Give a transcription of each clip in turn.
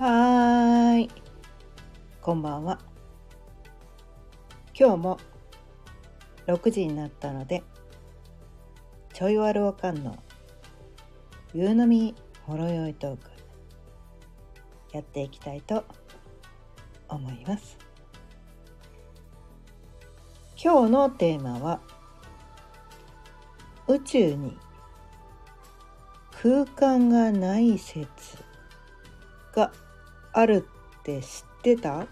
はーい。こんばんは。今日も6時になったので、ちょいわるおかんの夕飲みほろ酔いトークやっていきたいと思います。今日のテーマは宇宙に空間がない説があるって知ってた？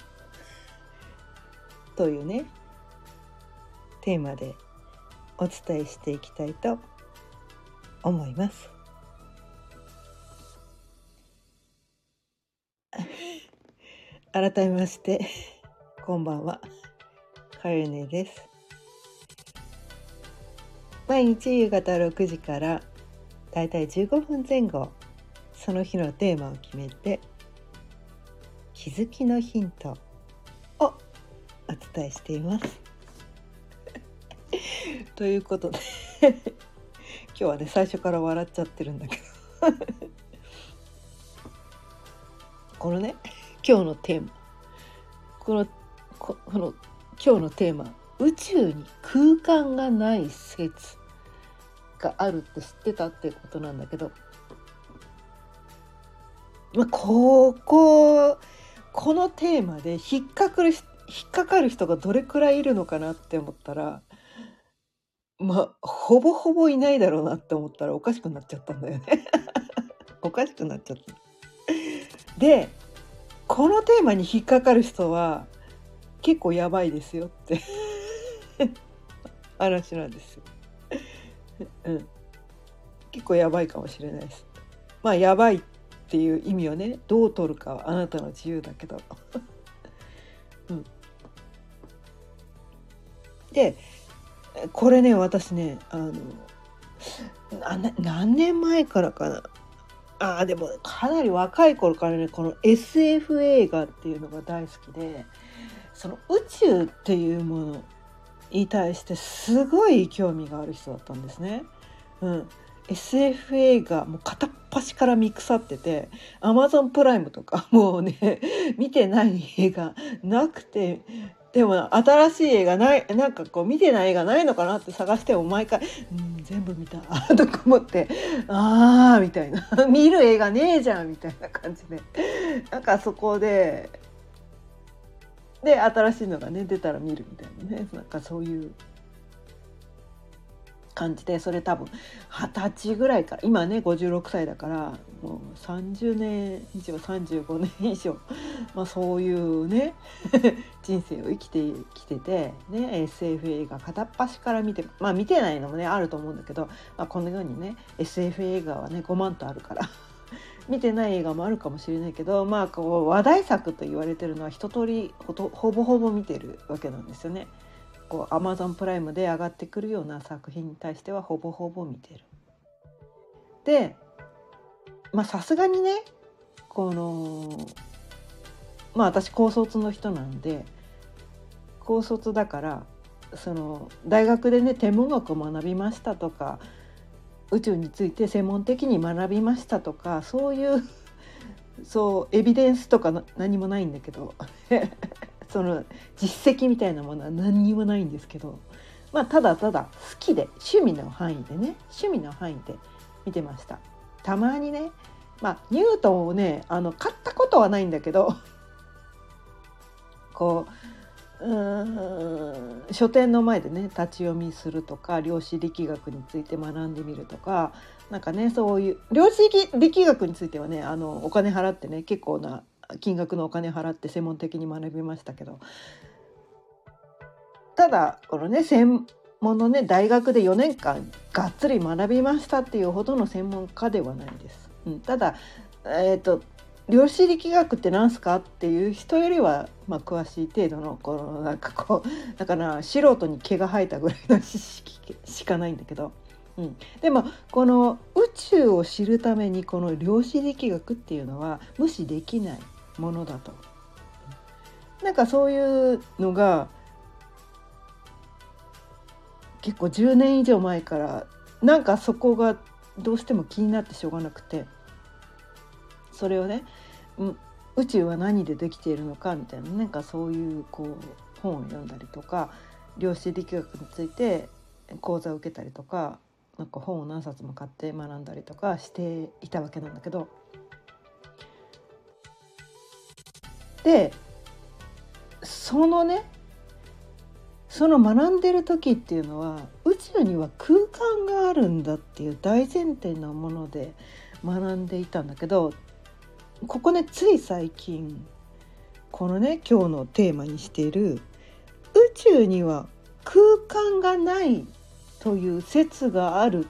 というねテーマでお伝えしていきたいと思います。改めましてこんばんはかゆねです。毎日夕方6時からだいたい15分前後その日のテーマを決めて気づきのヒント。をお伝えしています。ということで 今日はね最初から笑っちゃってるんだけど。このね今日のテーマ。このここの今日のテーマ。宇宙に空間がない説があるって知ってたってことなんだけど。まあ、こここのテーマで引っかかる引っかかる人がどれくらいいるのかなって思ったらまあほぼほぼいないだろうなって思ったらおかしくなっちゃったんだよね。おかしくなっちゃった。でこのテーマに引っかかる人は結構やばいですよって。話なんですよ、うん、結構やばいかもしれないです。まあやばいってていう意味をねどう取るかはあなたの自由だけど、うん、でこれね私ねあの何年前からかな。あでもかなり若い頃からねこの SF 映画っていうのが大好きでその宇宙っていうものに対してすごい興味がある人だったんですね。うん、SF 映画もう片っ端から見腐ってて Amazon プライムとか もうね見てない映画なくてでも新しい映画ないなんかこう見てない映画ないのかなって探しても毎回「うん全部見た」とか思って「ああ」みたいな「見る映画ねえじゃん」みたいな感じで。なんかそこでで新しいのがね出たら見るみたいなね。なんかそういう感じでそれ多分二十歳ぐらいから今ね56歳だからもう30年以上35年以上、まあ、そういうね 人生を生きてきてて、ね、SF 映画片っ端から見てまあ見てないのもねあると思うんだけど、まあ、このようにね SF 映画はね5万とあるから 見てない映画もあるかもしれないけどまあこう話題作と言われてるのは一通りほとほぼほぼ見てるわけなんですよね。こう Amazon プライムで上がってくるような作品に対してはほぼほぼ見てる。でまあさすがにねこのまあ私高卒の人なんで高卒だからその大学でね天文学を学びましたとか宇宙について専門的に学びましたとかそういうそうエビデンスとか何もないんだけどその実績みたいなものは何にもないんですけど、まあ、ただただ好きで趣味の範囲でね趣味の範囲で見てました。たまにねまあニュートンをねあの買ったことはないんだけど こううん書店の前でね立ち読みするとか量子力学について学んでみるとかなんかねそういう量子力学についてはねあのお金払ってね結構な金額のお金払って専門的に学びましたけどただこのね専門のね大学で4年間がっつり学びましたっていうほどの専門家ではないです。うん、ただ、えーと、量子力学って何すかっていう人よりは、まあ、詳しい程度のこのなんかこうだから素人に毛が生えたぐらいの知識しかないんだけど。うん、でもこの宇宙を知るためにこの量子力学っていうのは無視できないものだと。なんかそういうのが結構10年以上前からなんかそこがどうしても気になってしょうがなくてそれをね宇宙は何でできているのかみたいななんかそういうこう本を読んだりとか量子力学について講座を受けたりとかなんか本を何冊も買って学んだりとかしていたわけなんだけどでそのねその学んでる時っていうのは宇宙には空間があるんだっていう大前提のもので学んでいたんだけどここねつい最近このね今日のテーマにしている宇宙には空間がないという説がある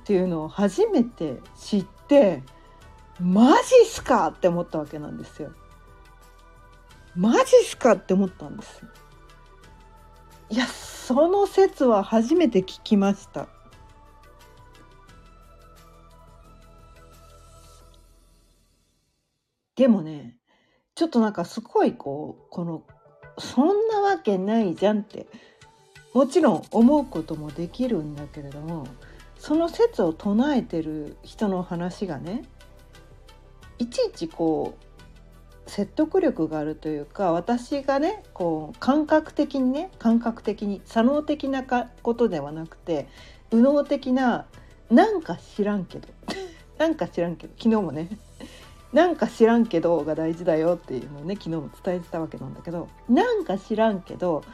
っていうのを初めて知ってマジっすかって思ったわけなんですよ。マジっすかって思ったんです。いやその説は初めて聞きました。でもねちょっとなんかすごいこうこのそんなわけないじゃんってもちろん思うこともできるんだけれどもその説を唱えてる人の話がねいちいちこう説得力があるというか私がねこう感覚的にね感覚的に左脳的なことではなくて右脳的ななんか知らんけど なんか知らんけど昨日もね なんか知らんけどが大事だよっていうのをね昨日も伝えてたわけなんだけどなんか知らんけど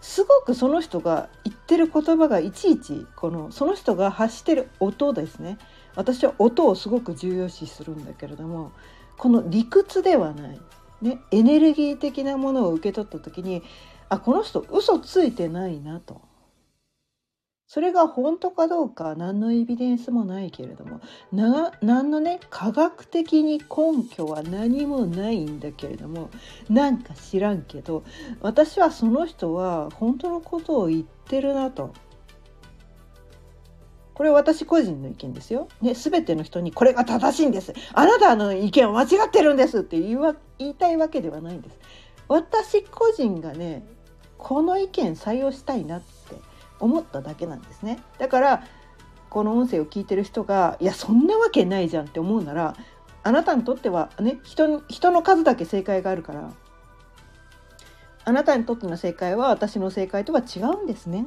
すごくその人が言ってる言葉がいちいちこのその人が発してる音ですね。私は音をすごく重要視するんだけれどもこの理屈ではない、ね、エネルギー的なものを受け取った時にあこの人嘘ついてないなとそれが本当かどうか何のエビデンスもないけれども何のね科学的に根拠は何もないんだけれどもなんか知らんけど私はその人は本当のことを言ってるなと。これ私個人の意見ですよ。ね、全ての人にこれが正しいんです。あなたの意見は間違ってるんですって言い言いたいわけではないんです。私個人がねこの意見採用したいなって思っただけなんですねだからこの音声を聞いてる人がいやそんなわけないじゃんって思うならあなたにとってはね人人の数だけ正解があるからあなたにとっての正解は私の正解とは違うんですね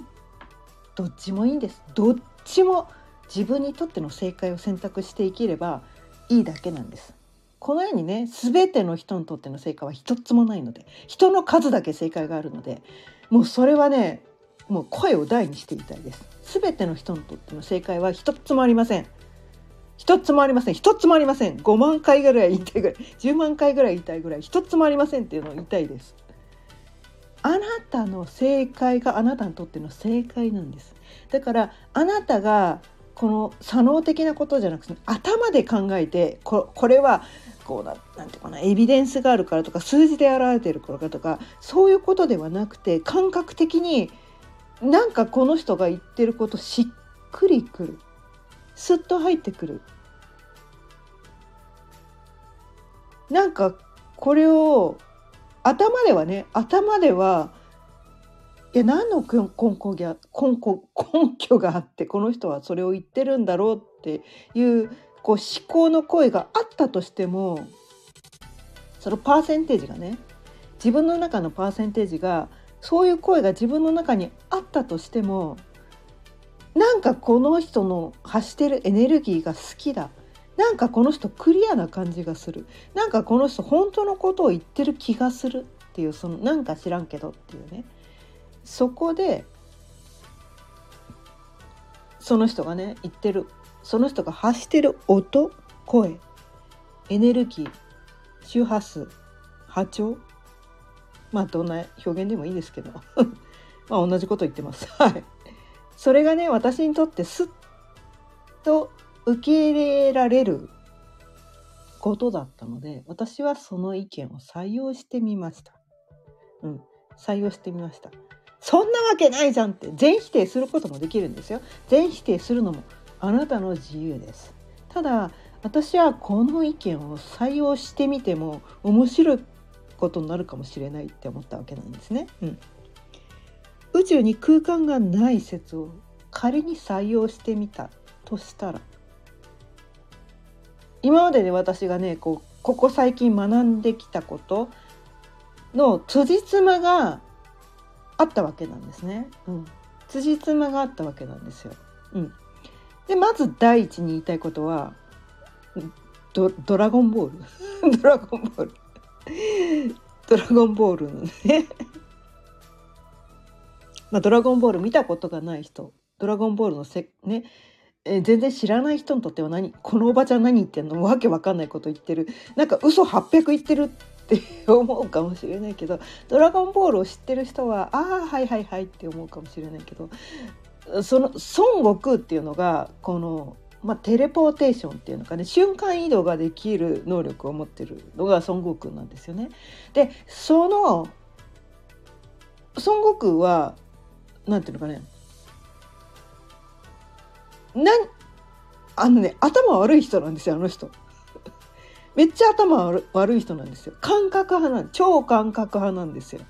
どっちもいいんですどっちも自分にとっての正解を選択して生きればいいだけなんですこのようにね全ての人にとっての正解は一つもないので人の数だけ正解があるのでもうそれはねもう声を大にしていたいです。すべての人にとっての正解は一つもありません。一つもありません。一つもありません。5万回ぐらい言いたいぐらい、10万回ぐらい言いたいぐらい、一つもありませんっていうのを言いたいです。あなたの正解があなたにとっての正解なんです。だからあなたがこの左脳的なことじゃなくて頭で考えてここれはこうななんていうかなエビデンスがあるからとか数字で表れてるからとかそういうことではなくて感覚的になんかこの人が言ってることしっくりくる。すっと入ってくる。なんかこれを頭ではね頭ではいや何の根拠が根拠根拠があってこの人はそれを言ってるんだろうっていうこう思考の声があったとしてもそのパーセンテージがね自分の中のパーセンテージがそういう声が自分の中にあったとしてもなんかこの人の発してるエネルギーが好きだ。なんかこの人クリアな感じがする。なんかこの人本当のことを言ってる気がするっていうそのなんか知らんけどっていうね。そこでその人がね言ってるその人が発してる音声エネルギー周波数波長まあどんな表現でもいいですけど まあ同じこと言ってます。はい。それがね私にとってすっと受け入れられることだったので私はその意見を採用してみました。うん、採用してみました。そんなわけないじゃんって全否定することもできるんですよ。全否定するのもあなたの自由です。ただ私はこの意見を採用してみても面白いことになるかもしれないって思ったわけなんですね。うん、宇宙に空間がない説を仮に採用してみたとしたら今までで私がねこうここ最近学んできたことの辻褄があったわけなんですね。うん、辻褄があったわけなんですよ。うん、でまず第一に言いたいことはド ドラゴンボール。ドラゴンボール。ドラゴンボールのね。まあ、ドラゴンボール見たことがない人。ドラゴンボールのせね。え全然知らない人にとっては何このおばちゃん何言ってんの？わけわかんないこと言ってる。なんか嘘800言ってるって思うかもしれないけど「ドラゴンボール」を知ってる人は「ああはいはいはい」って思うかもしれないけどその孫悟空っていうのがこの、まあ、テレポーテーションっていうのかね瞬間移動ができる能力を持ってるのが孫悟空なんですよね。でその孫悟空はなんていうのかねなんあのね頭悪い人なんですよあの人。めっちゃ頭悪い人なんですよ。感覚派な超感覚派なんですよ。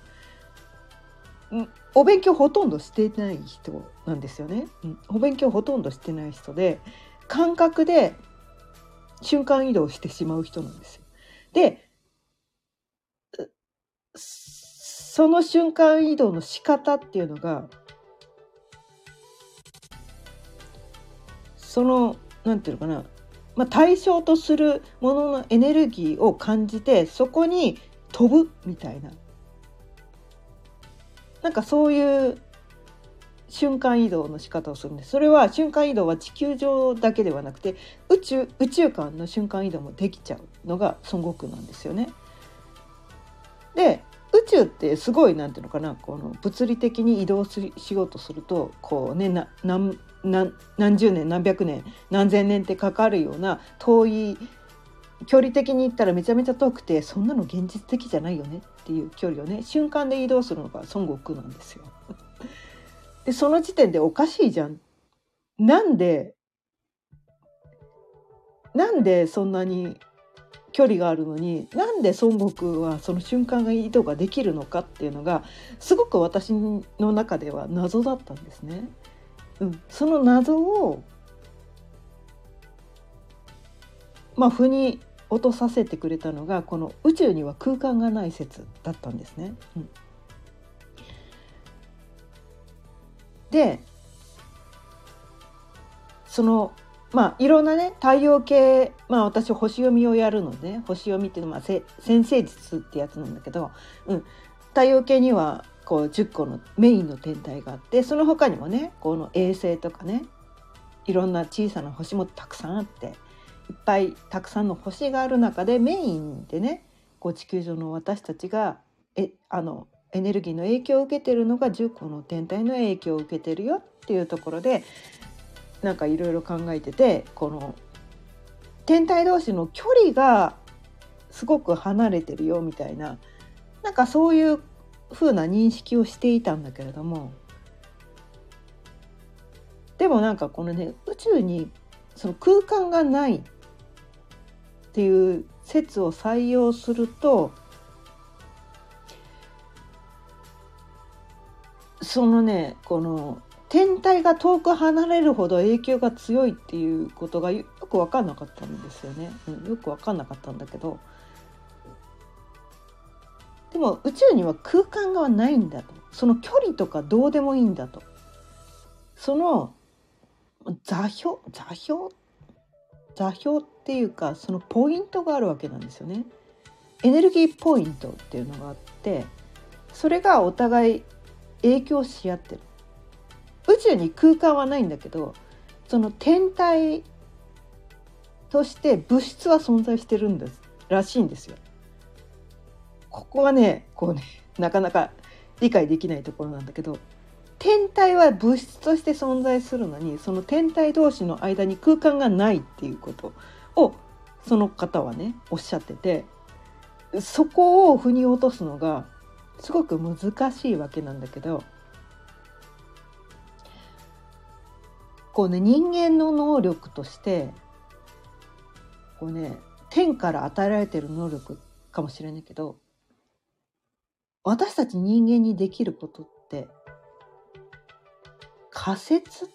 お勉強ほとんどしてない人なんですよね。うん、お勉強ほとんどしてない人で感覚で瞬間移動してしまう人なんですよ。でその瞬間移動の仕方っていうのがその何て言うのかな、まあ、対象とするもののエネルギーを感じてそこに飛ぶみたいななんかそういう瞬間移動の仕方をするんですそれは瞬間移動は地球上だけではなくて宇宙宇宙間の瞬間移動もできちゃうのが孫悟空なんですよね。で宇宙ってすごいなんていうのかなこの物理的に移動しようとするとこうねな何何十年何百年何千年ってかかるような遠い距離的に言ったらめちゃめちゃ遠くてそんなの現実的じゃないよねっていう距離をね瞬間で移動するのが孫悟空なんですよ。でその時点でおかしいじゃん。なんでなんでそんなに距離があるのになんで孫悟空はその瞬間が移動ができるのかっていうのがすごく私の中では謎だったんですね。うん、その謎をまあ腑に落とさせてくれたのがこの宇宙には空間がない説だったんですね。うん、でそのまあいろんなね太陽系まあ私星読みをやるので、ね、星読みっていうのは先生術ってやつなんだけど、うん、太陽系にはこう10個のメインの天体があってその他にもねこの衛星とかねいろんな小さな星もたくさんあっていっぱいたくさんの星がある中でメインでねこう地球上の私たちがえあのエネルギーの影響を受けてるのが10個の天体の影響を受けてるよっていうところでなんかいろいろ考えててこの天体同士の距離がすごく離れてるよみたいななんかそういう風な認識をしていたんだけれどもでもなんかこのね宇宙にその空間がないっていう説を採用するとそのねこの天体が遠く離れるほど影響が強いっていうことがよく分かんなかったんですよね、うん、よく分かんなかったんだけどでも宇宙には空間がないんだとその距離とかどうでもいいんだとその座標座標？座標っていうかそのポイントがあるわけなんですよね。エネルギーポイントっていうのがあってそれがお互い影響し合ってる。宇宙に空間はないんだけどその天体として物質は存在してるんですらしいんですよ。ここはねこうね なかなか理解できないところなんだけど天体は物質として存在するのにその天体同士の間に空間がないっていうことをその方はねおっしゃっててそこを腑に落とすのがすごく難しいわけなんだけどこうね人間の能力としてこうね天から与えられてる能力かもしれないけど私たち人間にできることって仮説？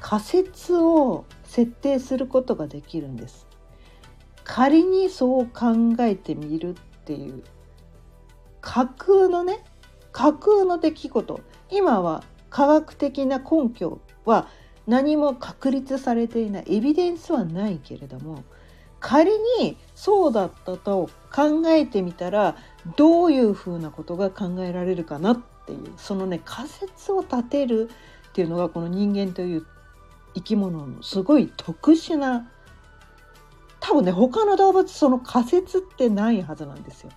仮説を設定することができるんです。仮にそう考えてみるっていう架空のね架空の出来事。今は科学的な根拠は何も確立されていない。エビデンスはないけれども仮にそうだったと考えてみたらどういうふうなことが考えられるかなっていうそのね仮説を立てるっていうのがこの人間という生き物のすごい特殊な多分ね他の動物その仮説ってないはずなんですよ。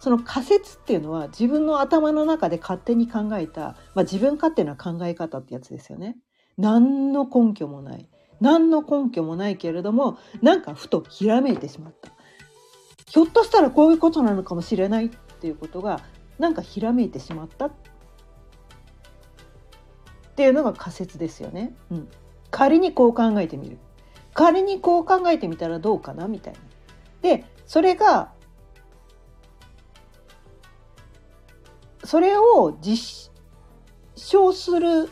その仮説っていうのは自分の頭の中で勝手に考えた、まあ、自分勝手な考え方ってやつですよね。何の根拠もない何の根拠もないけれどもなんかふとひらめいてしまったひょっとしたらこういうことなのかもしれないっていうことがなんかひらめいてしまったっていうのが仮説ですよね。うん、仮にこう考えてみる仮にこう考えてみたらどうかなみたいな。でそれがそれを実証する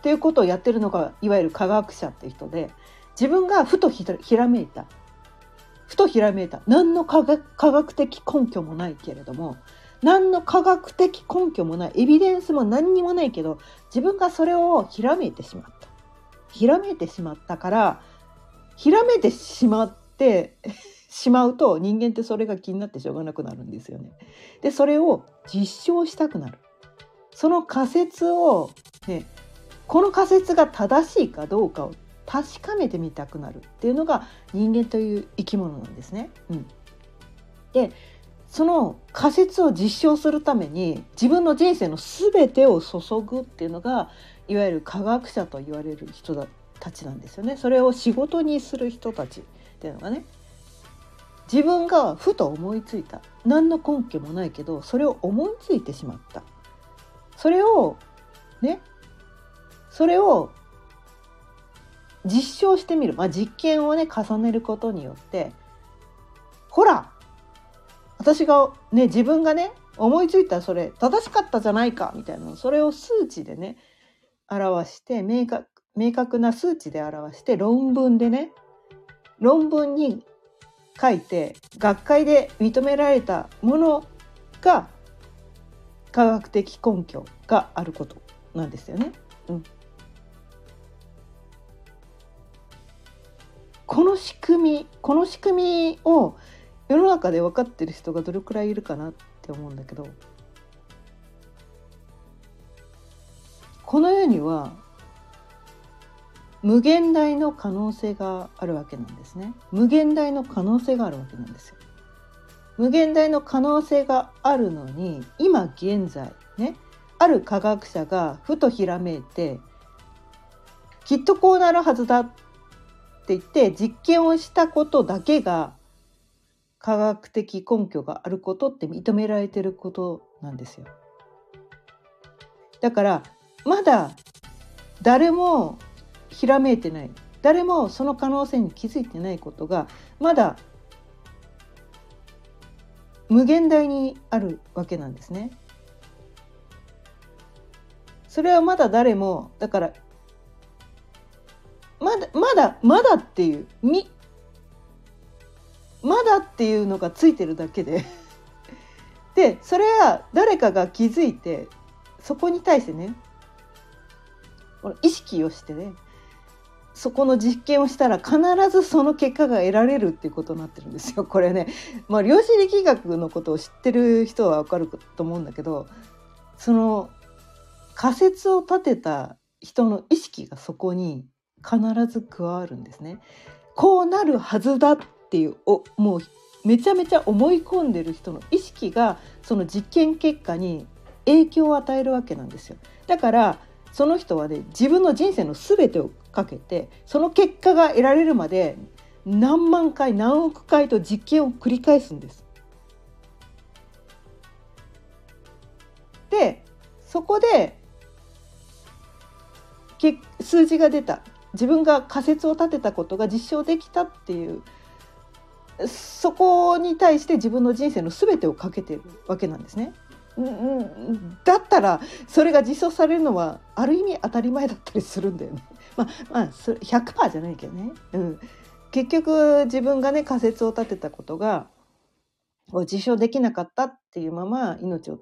っていうことをやってるのがいわゆる科学者って人で自分がふとひらめいたふとひらめいた何の科学科学的根拠もないけれども何の科学的根拠もないエビデンスも何にもないけど自分がそれをひらめいてしまったひらめいてしまったからひらめいてしまって しまうと人間ってそれが気になってしょうがなくなるんですよね。でそれを実証したくなる。その仮説を、ね、この仮説が正しいかどうかを確かめてみたくなるっていうのが人間という生き物なんですね。うん、でその仮説を実証するために自分の人生の全てを注ぐっていうのがいわゆる科学者と言われる人たちなんですよね。それを仕事にする人たちっていうのがね自分がふと思いついた何の根拠もないけどそれを思いついてしまったそれをねそれを実証してみる、まあ、実験をね重ねることによってほら私がね自分がね思いついたそれ正しかったじゃないかみたいなそれを数値でね表して明確明確な数値で表して論文でね論文に書いて学会で認められたものが科学的根拠があることなんですよね。うん、この仕組みこの仕組みを世の中で分かってる人がどれくらいいるかなって思うんだけどこの世には無限大の可能性があるわけなんですね。無限大の可能性があるわけなんですよ。無限大の可能性があるのに今現在ねある科学者がふとひらめいてきっとこうなるはずだっって言って実験をしたことだけが科学的根拠があることって認められてることなんですよ。だからまだ誰もひらめいてない誰もその可能性に気づいてないことがまだ無限大にあるわけなんですね。それはまだ誰もだからまだまだまだっていうみまだっていうのがついてるだけで でそれは誰かが気づいてそこに対してね意識をしてねそこの実験をしたら必ずその結果が得られるっていうことになってるんですよ。これね、まあ、量子力学のことを知ってる人はわかると思うんだけどその仮説を立てた人の意識がそこに必ず加わるんですね。こうなるはずだっていうおもうめちゃめちゃ思い込んでる人の意識がその実験結果に影響を与えるわけなんですよ。だからその人はね自分の人生の全てをかけてその結果が得られるまで何万回何億回と実験を繰り返すんです。でそこで数字が出た自分が仮説を立てたことが実証できたっていうそこに対して自分の人生の全てをかけてるわけなんですね。だったらそれが実装されるのはある意味当たり前だったりするんだよね。まあまあそれ100%じゃないけどね、うん、結局自分がね仮説を立てたことが実証できなかったっていうまま命を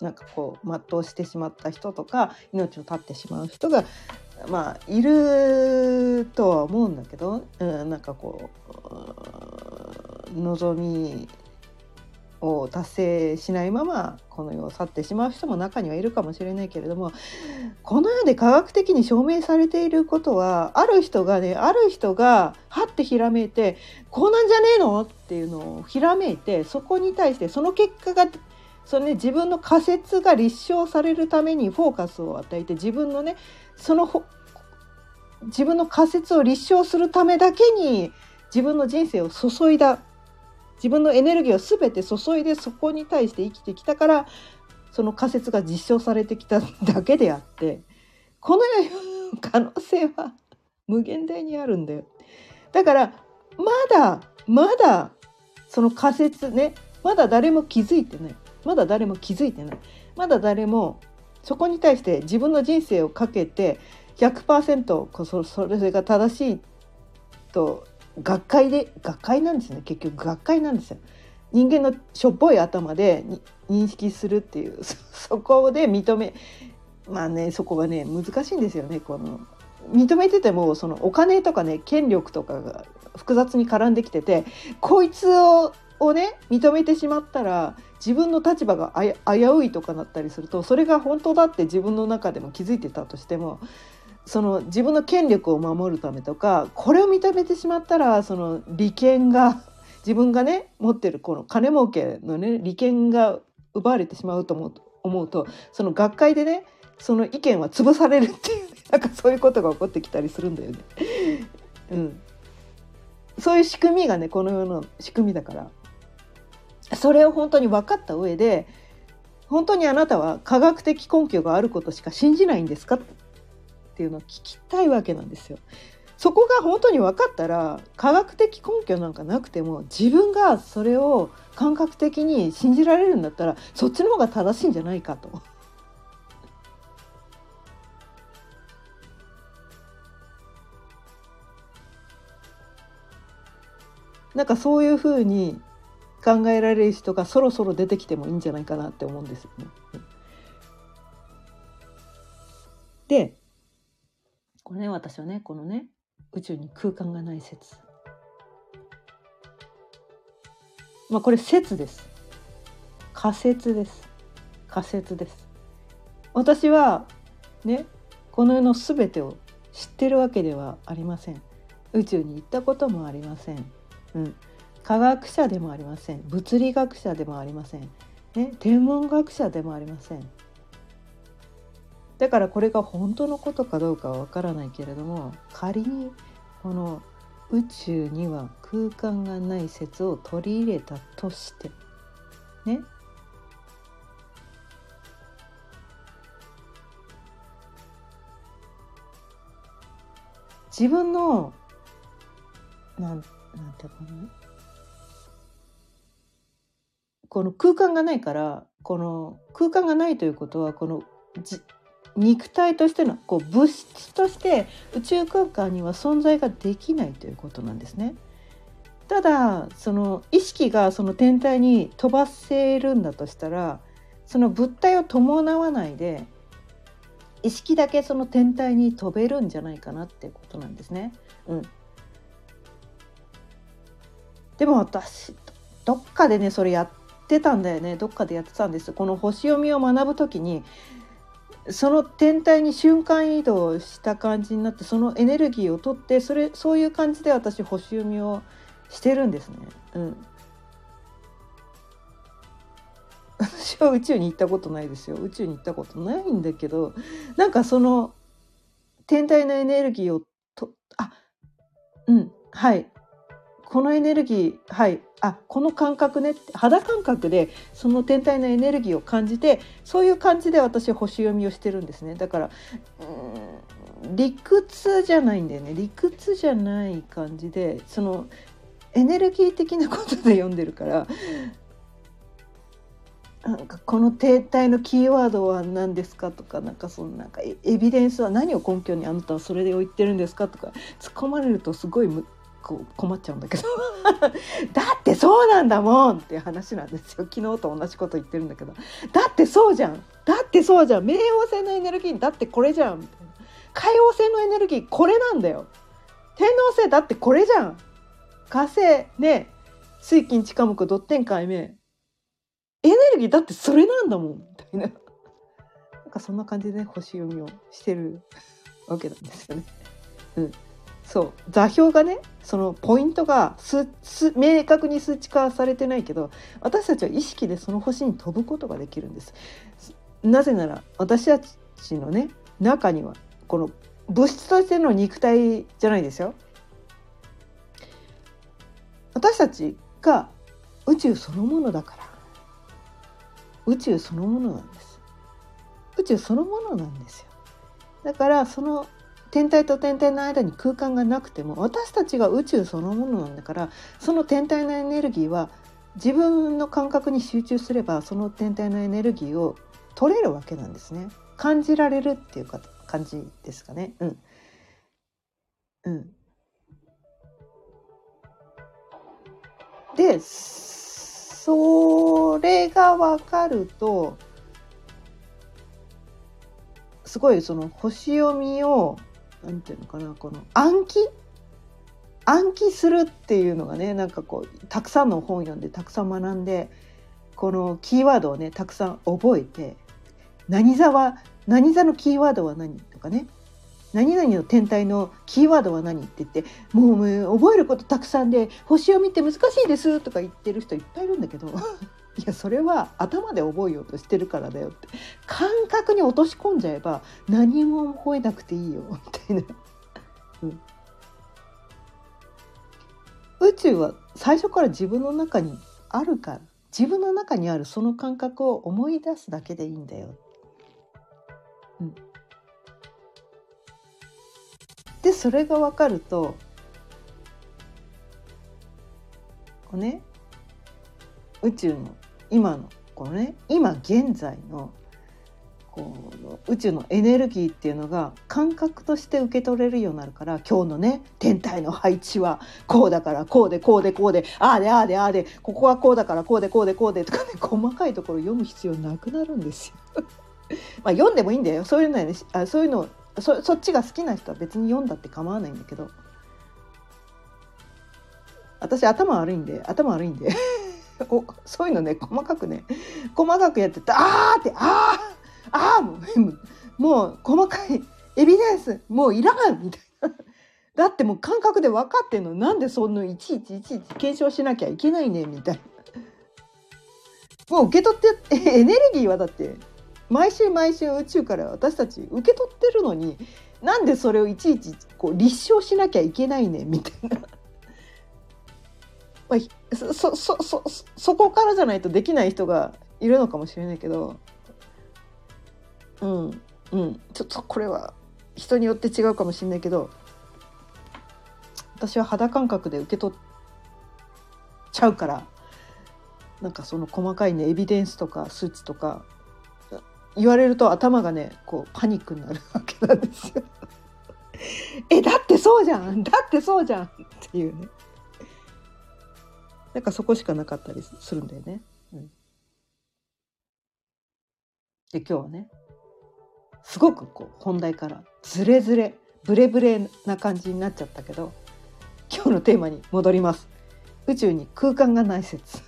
なんかこう全うしてしまった人とか命を絶ってしまう人がまあいるとは思うんだけど、うん、なんかこう望みを達成しないままこの世を去ってしまう人も中にはいるかもしれないけれどもこの世で科学的に証明されていることはある人がねある人がはってひらめいてこうなんじゃねえの？っていうのをひらめいてそこに対してその結果がそのね自分の仮説が立証されるためにフォーカスを与えて自分のねその自分の仮説を立証するためだけに自分の人生を注いだ自分のエネルギーを全て注いでそこに対して生きてきたからその仮説が実証されてきただけであってこの可能性は 無限大にあるんだよ。だからまだまだその仮説ねまだ誰も気づいてないまだ誰も気づいてない。まだ誰もそこに対して自分の人生をかけて100%こそそれが正しいと学会で学会なんですね。結局学会なんですよ。人間のしょっぽい頭で認識するっていうそこで認めまあねそこがね難しいんですよね。この認めててもそのお金とかね権力とかが複雑に絡んできててこいつををね認めてしまったら自分の立場が危ういとかなったりするとそれが本当だって自分の中でも気づいてたとしてもその自分の権力を守るためとかこれを認めてしまったらその利権が 自分がね持ってるこの金儲けのね利権が奪われてしまうと思う思うとその学会でねその意見は潰されるっていう なんかそういうことが起こってきたりするんだよね。うん、そういう仕組みがねこの世の仕組みだからそれを本当に分かった上で本当にあなたは科学的根拠があることしか信じないんですか？っていうのを聞きたいわけなんですよ。そこが本当に分かったら科学的根拠なんかなくても自分がそれを感覚的に信じられるんだったらそっちの方が正しいんじゃないかと。なんかそういうふうに考えられる人がそろそろ出てきてもいいんじゃないかなって思うんですよね。でこれね私はねこのね宇宙に空間がない説。まあこれ説です。仮説です。仮説です。私はねこの世の全てを知ってるわけではありません。宇宙に行ったこともありません、うん、科学者でもありません。物理学者でもありません、ね、天文学者でもありません。だからこれが本当のことかどうかはわからないけれども仮にこの宇宙には空間がない説を取り入れたとしてね。自分のなんなんていうかな。この空間がないからこの空間がないということはこの肉体としてのこう物質として宇宙空間には存在ができないということなんですね。ただその意識がその天体に飛ばせるんだとしたらその物体を伴わないで意識だけその天体に飛べるんじゃないかなってことなんですね。うん、でも私どっかでねそれやってたんだよね。どっかでやってたんです。この星読みを学ぶ時にその天体に瞬間移動した感じになってそのエネルギーを取ってそれそういう感じで私星読みをしてるんですね。うん、私は宇宙に行ったことないですよ。宇宙に行ったことないんだけどなんかその天体のエネルギーをとあうんはい。このエネルギーはい。あこの感覚ね。肌感覚でその天体のエネルギーを感じてそういう感じで私は星読みをしてるんですね。だから理屈じゃないんだよね。理屈じゃない感じでそのエネルギー的なことで読んでるからなんかこの停滞のキーワードは何ですかとかなんかそのなんかエビデンスは何を根拠にあなたはそれで言ってるんですかとか突っ込まれるとすごいむ困っちゃうんだけど。だってそうなんだもんっていう話なんですよ。昨日と同じこと言ってるんだけど。だってそうじゃん。だってそうじゃん。冥王星のエネルギーだってこれじゃん。海王星のエネルギーこれなんだよ。天王星だってこれじゃん。火星ね水金地火木ドッテン海明。エネルギーだってそれなんだもん。みたいな。なんかそんな感じでね星読みをしてるわけなんですよね。うん。そう座標がねそのポイントがすす明確に数値化されてないけど私たちは意識でその星に飛ぶことができるんです。なぜなら私たちのね中にはこの物質としての肉体じゃないですよ。私たちが宇宙そのものだから。宇宙そのものなんです。宇宙そのものなんですよ。だからその天体と天体の間に空間がなくても私たちが宇宙そのものなんだからその天体のエネルギーは自分の感覚に集中すればその天体のエネルギーを取れるわけなんですね。感じられるっていうか感じですかね。うん。うん。でそれが分かるとすごいその星読みをなんていうのかなこの暗記暗記するっていうのがねなんかこうたくさんの本読んでたくさん学んでこのキーワードをねたくさん覚えて何座は何座のキーワードは何とかね何々の天体のキーワードは何って言ってもう覚えることたくさんで星を見て難しいですとか言ってる人いっぱいいるんだけど。いやそれは頭で覚えようとしてるからだよって。感覚に落とし込んじゃえば何も覚えなくていいよみたいな、うん、宇宙は最初から自分の中にあるから自分の中にあるその感覚を思い出すだけでいいんだよ。うん、でそれが分かるとこうね宇宙の今のこのね今現在のこの宇宙のエネルギーっていうのが感覚として受け取れるようになるから今日のね天体の配置はこうだからこうでこうでこうでああでああでああでここはこうだからこうでこうでこうでとかね細かいところ読む必要なくなるんですよ。まあ読んでもいいんだよ。そういうのねあそういうのそそっちが好きな人は別に読んだって構わないんだけど。私頭悪いんで頭悪いんで。おそういうのね細かくね細かくやっててあーってあーあーもうもう細かいエビデンスもういらんみたいな。だってもう感覚で分かってんのなんでそんないちいちいちいち検証しなきゃいけないねみたいな。もう受け取ってエネルギーはだって毎週毎週宇宙から私たち受け取ってるのになんでそれをいちいちこう立証しなきゃいけないねみたいな。まあ、そそそそこからじゃないとできない人がいるのかもしれないけど。うんうん。ちょっとこれは人によって違うかもしれないけど。私は肌感覚で受け取っちゃうから。なんかその細かいねエビデンスとか数値とか。言われると頭がねこうパニックになるわけなんですよ。えだってそうじゃん。だってそうじゃんっていうね。なんかそこしかなかったりするんだよね。うん、で今日はねすごくこう本題からズレズレブレブレな感じになっちゃったけど今日のテーマに戻ります。宇宙に空間がない説。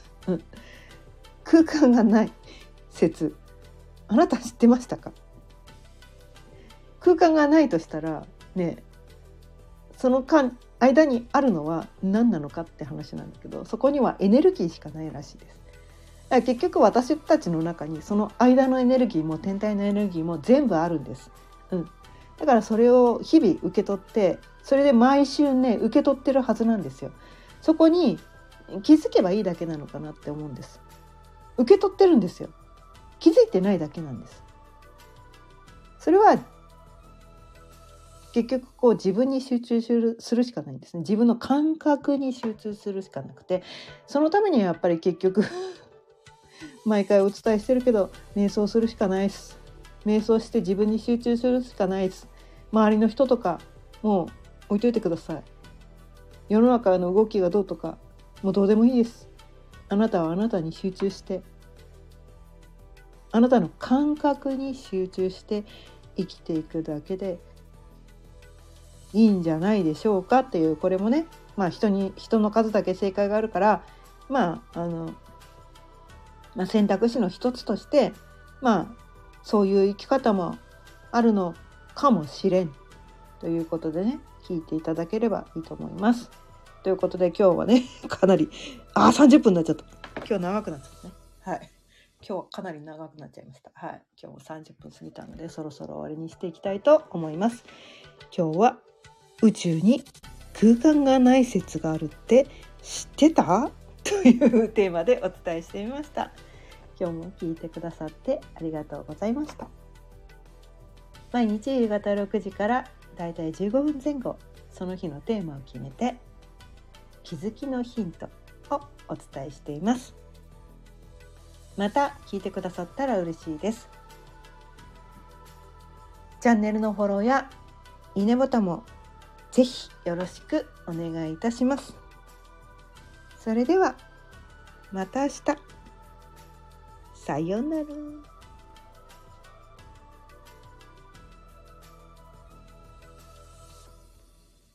空間がない説。あなた知ってましたか？空間がないとしたらねその間間にあるのは何なのかって話なんだけどそこにはエネルギーしかないらしいです。だから結局私たちの中にその間のエネルギーも天体のエネルギーも全部あるんです。うん、だからそれを日々受け取ってそれで毎週ね受け取ってるはずなんですよ。そこに気づけばいいだけなのかなって思うんです。受け取ってるんですよ。気づいてないだけなんです。それは結局こう自分に集中するしかないんですね。自分の感覚に集中するしかなくてそのためにはやっぱり結局 毎回お伝えしてるけど瞑想するしかないです。瞑想して自分に集中するしかないです。周りの人とかもう置いといてください。世の中の動きがどうとかもうどうでもいいです。あなたはあなたに集中してあなたの感覚に集中して生きていくだけでいいんじゃないでしょうかっていうこれもねまあ人に人の数だけ正解があるからまああの、まあ、選択肢の一つとしてまあそういう生き方もあるのかもしれんということでね聞いていただければいいと思います。ということで今日はね かなりあ30分になっちゃった。今日長くなっちゃったね。はい。今日かなり長くなっちゃいました。はい。今日も30分過ぎたのでそろそろ終わりにしていきたいと思います。今日は宇宙に空間がない説があるって知ってた？というテーマでお伝えしてみました。今日も聞いてくださってありがとうございました。毎日夕方6時からだいたい15分前後その日のテーマを決めて気づきのヒントをお伝えしています。また聞いてくださったら嬉しいです。チャンネルのフォローやいいねボタンもぜひよろしくお願いいたしますそれではまた明日さようなら。